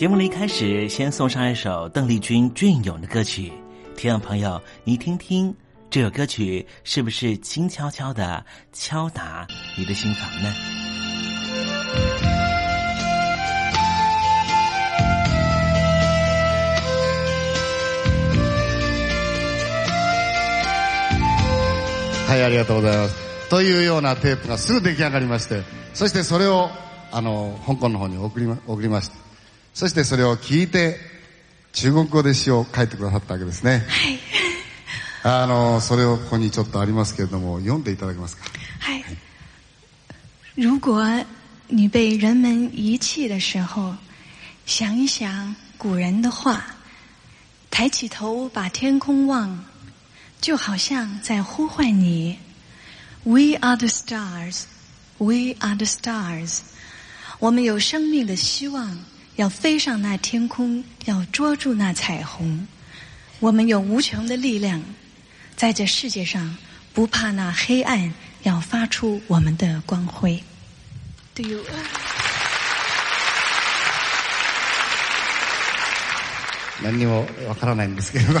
节目的一开始，先送上一首邓丽君隽永的歌曲，听众朋友，你听听这首歌曲是不是轻悄悄的敲打你的心房呢？はい、ありがとうございます。というようなテープがすぐ出来上がりまして、そしてそれを、あの、香港の方に送りま、送りました。 そしてそれを聞いて、中国語で詩を書いてくださったわけですね。はい。あの、それをここにちょっとありますけれども、読んでいただけますか？嗨，如果你被人们遗弃的时候，想一想古人的话，抬起头把天空望，就好像在呼唤你。We are the stars, we are the stars。我们有生命的希望，要飞上那天空，要捉住那彩虹。我们有无穷的力量，在这世界上不怕那黑暗，要发出我们的光辉。Do you？何にもわからないんですけれども。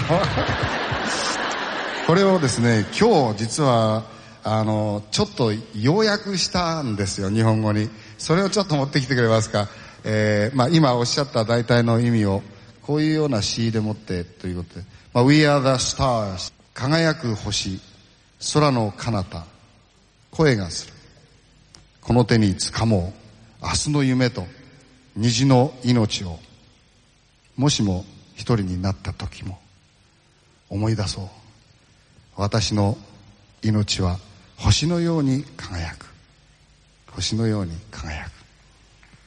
これをですね、今日実は、あの、ちょっと要約したんですよ、日本語に。それをちょっと持ってきてくれますか。 えー、まあ今おっしゃった大体の意味を、こういうような詩でもってということで。まあ、We are the stars. 輝く星。空の彼方。声がする。この手に掴もう。明日の夢と虹の命を。もしも一人になった時も思い出そう。私の命は星のように輝く。星のように輝く。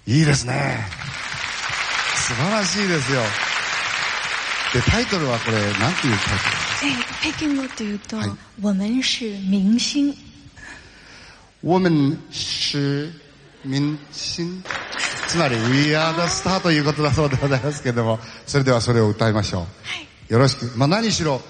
いいですね。素晴らしいですよ。で、タイトルはこれ、なんていうタイトル？哎，北京語というとはい，我们是明星。我们是民心。つまり、We are the star ということだそうでございますけれども、それではそれを歌いましょう。よろしく。まあ何しろ、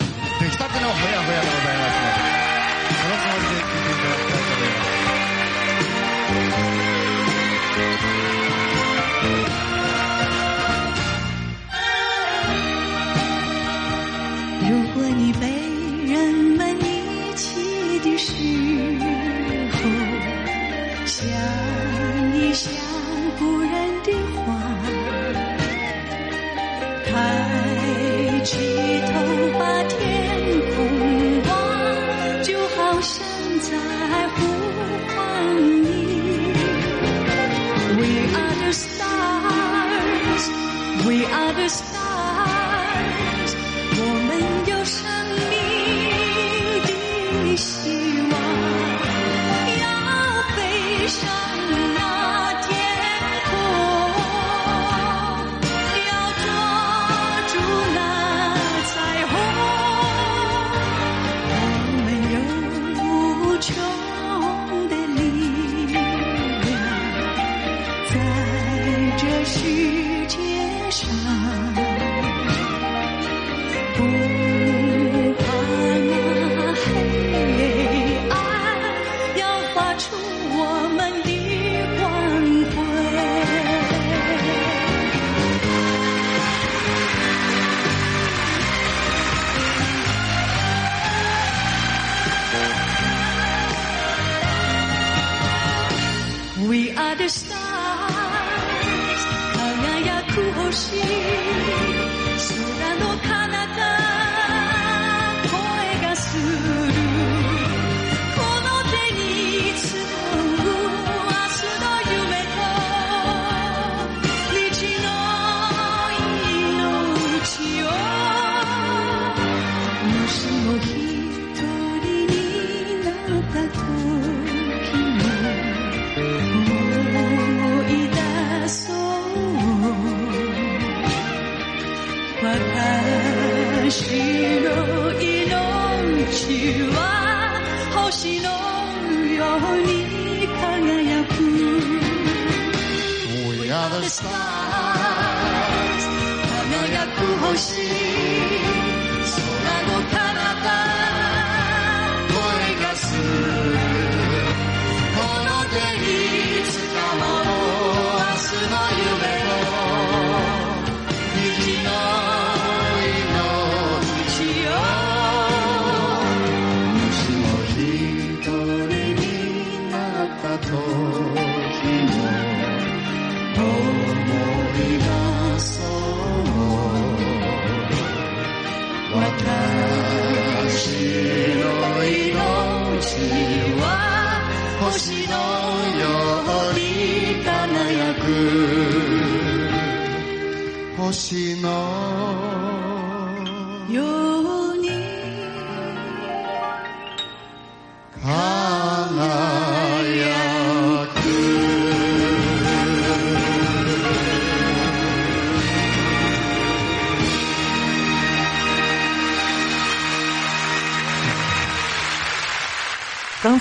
星のように輝く。星の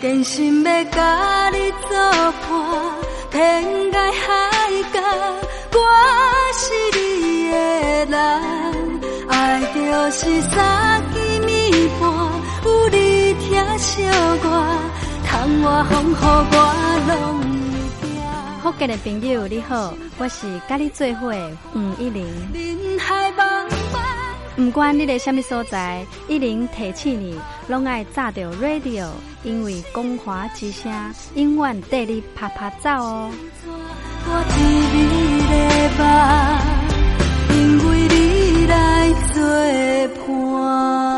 真心要甲你作伴，天涯海角，我是你的人。爱就是三更暝半，有你疼惜我，窗外风雨我拢会惊。福建的朋友你好，我是甲你做伙的黄一玲。人海茫茫。不管你在什么所在，一零提起你，拢爱炸着 radio，因为光华之声永远带你啪啪走哦。我替你的梦，因为你来作伴。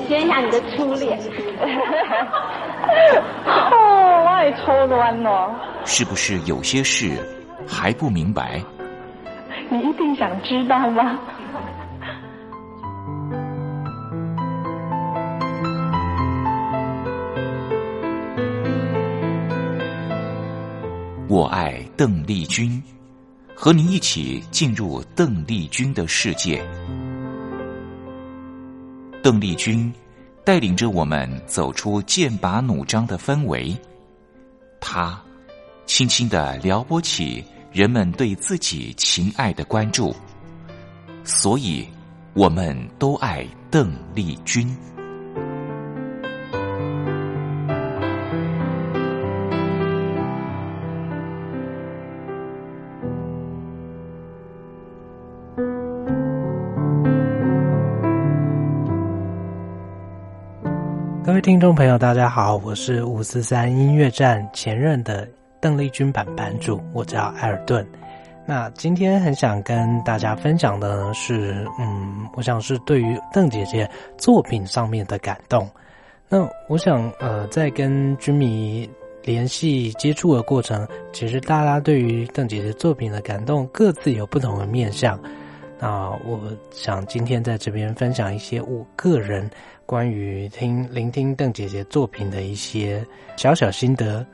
随便学一下你的初恋。哦，我也初恋哦。是不是有些事还不明白？你一定想知道吗？我爱邓丽君，和您一起进入邓丽君的世界。邓丽君带领着我们走出剑拔弩张的氛围，她轻轻的撩拨起人们对自己情爱的关注，所以我们都爱邓丽君。听众朋友，大家好，我是五四三音乐站前任的邓丽君版版主，我叫艾尔顿。那今天很想跟大家分享的是，嗯，我想是对于邓姐姐作品上面的感动。那我想，呃，在跟君迷联系接触的过程，其实大家对于邓姐姐作品的感动各自有不同的面向。那我想今天在这边分享一些我个人。关于听聆听邓姐姐作品的一些小小心得，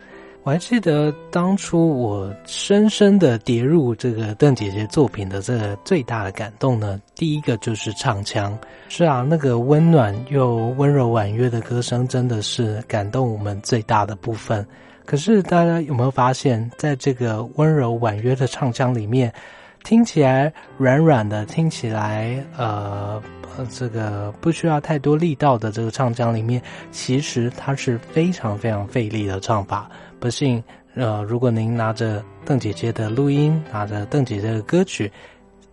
我还记得当初我深深的跌入这个邓姐姐作品的这个最大的感动呢，第一个就是唱腔。是啊，那个温暖又温柔婉约的歌声，真的是感动我们最大的部分。可是大家有没有发现，在这个温柔婉约的唱腔里面，听起来软软的，听起来呃。这个不需要太多力道的这个唱腔里面，其实它是非常非常费力的唱法。不信，呃，如果您拿着邓姐姐的录音，拿着邓姐姐的歌曲，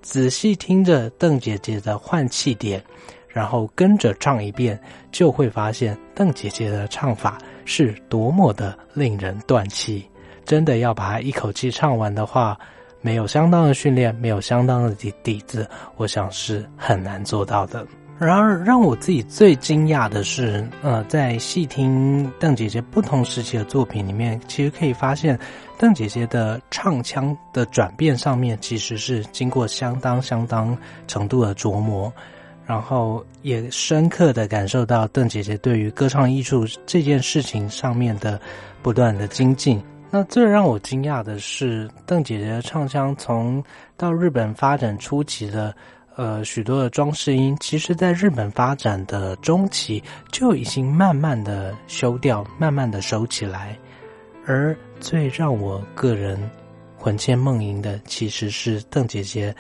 仔细听着邓姐姐的换气点，然后跟着唱一遍，就会发现邓姐姐的唱法是多么的令人断气。真的要把它一口气唱完的话。没有相当的训练，没有相当的底底子，我想是很难做到的。然而，让我自己最惊讶的是，呃，在细听邓姐姐不同时期的作品里面，其实可以发现，邓姐姐的唱腔的转变上面，其实是经过相当相当程度的琢磨，然后也深刻的感受到邓姐姐对于歌唱艺术这件事情上面的不断的精进。那最让我惊讶的是，邓姐姐的唱腔从到日本发展初期的，呃，许多的装饰音，其实在日本发展的中期就已经慢慢的修掉，慢慢的收起来。而最让我个人魂牵梦萦的，其实是邓姐姐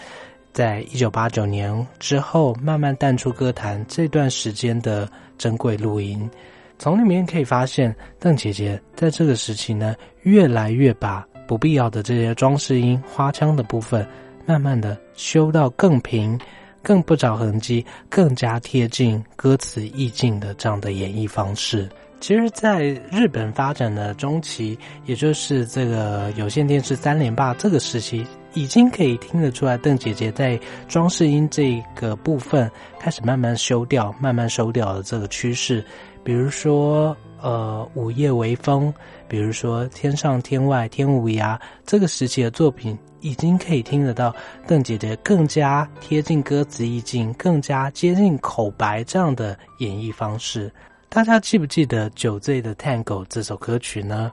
在一九八九年之后慢慢淡出歌坛这段时间的珍贵录音。从里面可以发现，邓姐姐在这个时期呢，越来越把不必要的这些装饰音、花腔的部分，慢慢的修到更平、更不着痕迹、更加贴近歌词意境的这样的演绎方式。其实，在日本发展的中期，也就是这个有线电视三连霸这个时期，已经可以听得出来，邓姐姐在装饰音这个部分开始慢慢修掉、慢慢收掉的这个趋势。比如说，呃，午夜微风，比如说天上天外天无涯，这个时期的作品已经可以听得到邓姐姐更加贴近歌词意境、更加接近口白这样的演绎方式。大家记不记得《酒醉的 Tango》这首歌曲呢？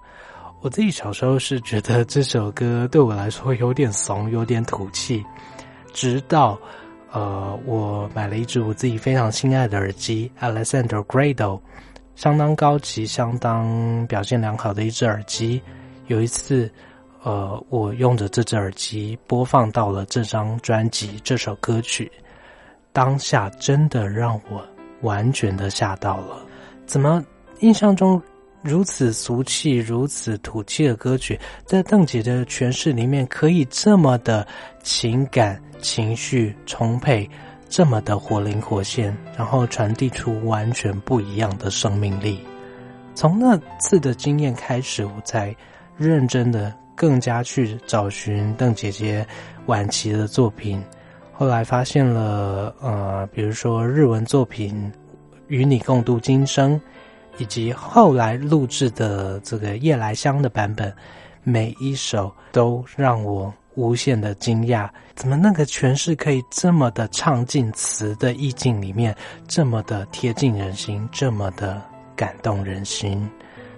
我自己小时候是觉得这首歌对我来说有点怂，有点土气。直到呃，我买了一只我自己非常心爱的耳机，Alexander Grado，相当高级、相当表现良好的一只耳机。有一次。呃，我用着这只耳机播放到了这张专辑这首歌曲，当下真的让我完全的吓到了。怎么印象中如此俗气、如此土气的歌曲，在邓姐的诠释里面可以这么的情感情绪充沛，这么的活灵活现，然后传递出完全不一样的生命力。从那次的经验开始，我才认真的。更加去找寻邓姐姐晚期的作品，后来发现了呃，比如说日文作品《与你共度今生》，以及后来录制的这个夜来香的版本，每一首都让我无限的惊讶，怎么那个诠释可以这么的唱进词的意境里面，这么的贴近人心，这么的感动人心。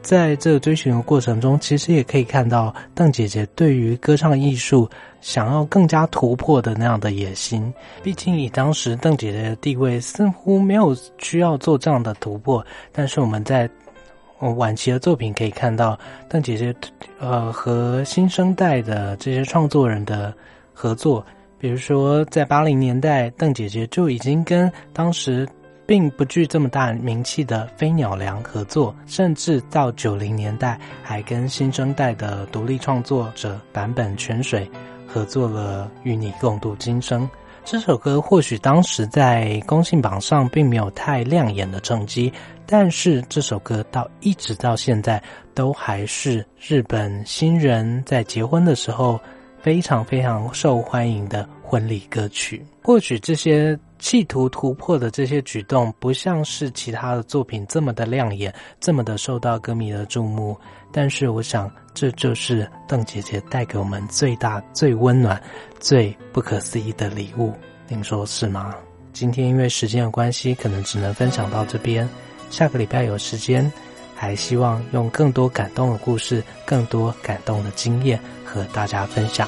在这个追寻的过程中，其实也可以看到邓姐姐对于歌唱艺术想要更加突破的那样的野心。毕竟以当时邓姐姐的地位，似乎没有需要做这样的突破。但是我们在晚期的作品可以看到，邓姐姐呃和新生代的这些创作人的合作，比如说在八零年代，邓姐姐就已经跟当时。并不具这么大名气的飞鸟良合作，甚至到九零年代还跟新生代的独立创作者坂本泉水合作了《与你共度今生》这首歌。或许当时在公信榜上并没有太亮眼的成绩，但是这首歌到一直到现在都还是日本新人在结婚的时候非常非常受欢迎的婚礼歌曲。或许这些。企图突破的这些举动，不像是其他的作品这么的亮眼，这么的受到歌迷的注目。但是，我想这就是邓姐姐带给我们最大、最温暖、最不可思议的礼物。您说是吗？今天因为时间的关系，可能只能分享到这边。下个礼拜有时间，还希望用更多感动的故事、更多感动的经验和大家分享。